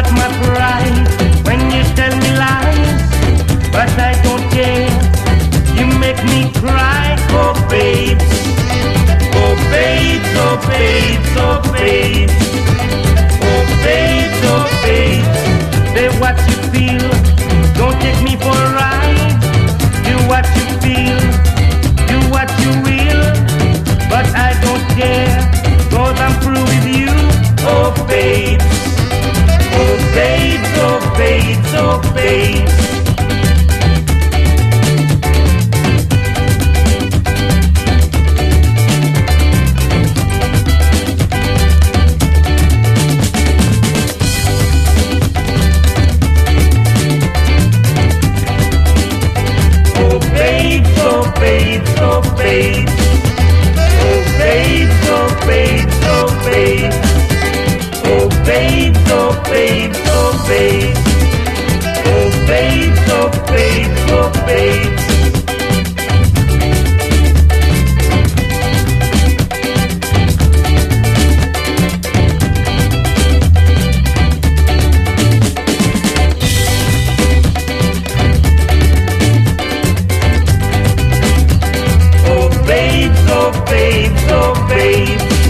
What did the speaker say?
But my pride when you tell me lies, but I don't care. You make me cry, oh babes, oh babes, oh babes, oh babes. babes, oh babes, oh babes. babes, oh babes, oh babes. babe, oh babe.